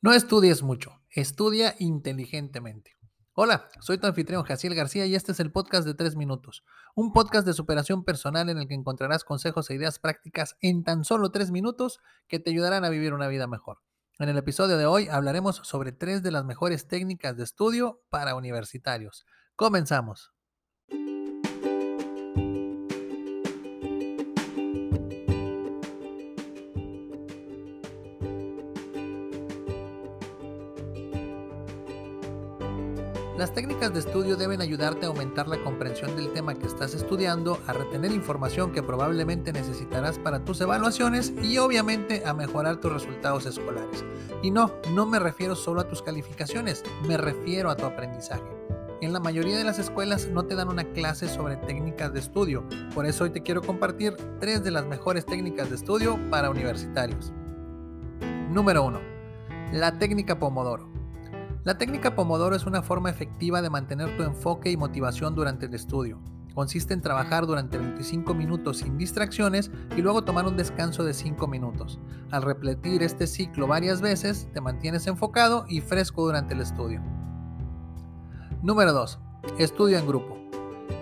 No estudies mucho, estudia inteligentemente. Hola, soy tu anfitrión Jaciel García y este es el podcast de 3 minutos, un podcast de superación personal en el que encontrarás consejos e ideas prácticas en tan solo 3 minutos que te ayudarán a vivir una vida mejor. En el episodio de hoy hablaremos sobre tres de las mejores técnicas de estudio para universitarios. Comenzamos. Las técnicas de estudio deben ayudarte a aumentar la comprensión del tema que estás estudiando, a retener información que probablemente necesitarás para tus evaluaciones y obviamente a mejorar tus resultados escolares. Y no, no me refiero solo a tus calificaciones, me refiero a tu aprendizaje. En la mayoría de las escuelas no te dan una clase sobre técnicas de estudio, por eso hoy te quiero compartir tres de las mejores técnicas de estudio para universitarios. Número 1. La técnica Pomodoro. La técnica Pomodoro es una forma efectiva de mantener tu enfoque y motivación durante el estudio. Consiste en trabajar durante 25 minutos sin distracciones y luego tomar un descanso de 5 minutos. Al repetir este ciclo varias veces, te mantienes enfocado y fresco durante el estudio. Número 2. Estudio en grupo.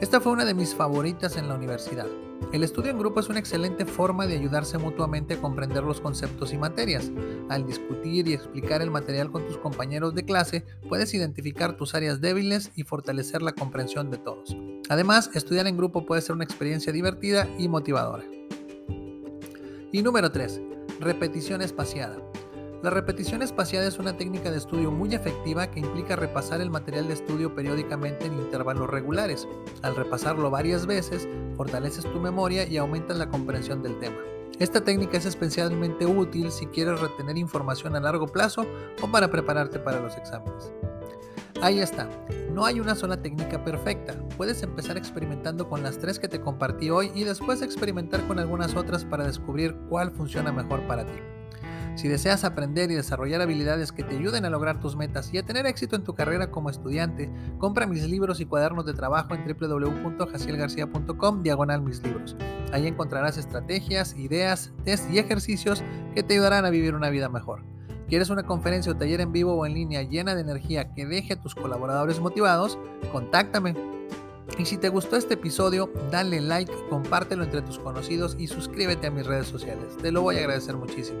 Esta fue una de mis favoritas en la universidad. El estudio en grupo es una excelente forma de ayudarse mutuamente a comprender los conceptos y materias. Al discutir y explicar el material con tus compañeros de clase, puedes identificar tus áreas débiles y fortalecer la comprensión de todos. Además, estudiar en grupo puede ser una experiencia divertida y motivadora. Y número 3. Repetición espaciada. La repetición espaciada es una técnica de estudio muy efectiva que implica repasar el material de estudio periódicamente en intervalos regulares. Al repasarlo varias veces, fortaleces tu memoria y aumentas la comprensión del tema. Esta técnica es especialmente útil si quieres retener información a largo plazo o para prepararte para los exámenes. Ahí está, no hay una sola técnica perfecta. Puedes empezar experimentando con las tres que te compartí hoy y después experimentar con algunas otras para descubrir cuál funciona mejor para ti. Si deseas aprender y desarrollar habilidades que te ayuden a lograr tus metas y a tener éxito en tu carrera como estudiante, compra mis libros y cuadernos de trabajo en www.jacielgarcia.com diagonal mis libros. Ahí encontrarás estrategias, ideas, test y ejercicios que te ayudarán a vivir una vida mejor. ¿Quieres una conferencia o taller en vivo o en línea llena de energía que deje a tus colaboradores motivados? Contáctame. Y si te gustó este episodio, dale like, compártelo entre tus conocidos y suscríbete a mis redes sociales. Te lo voy a agradecer muchísimo.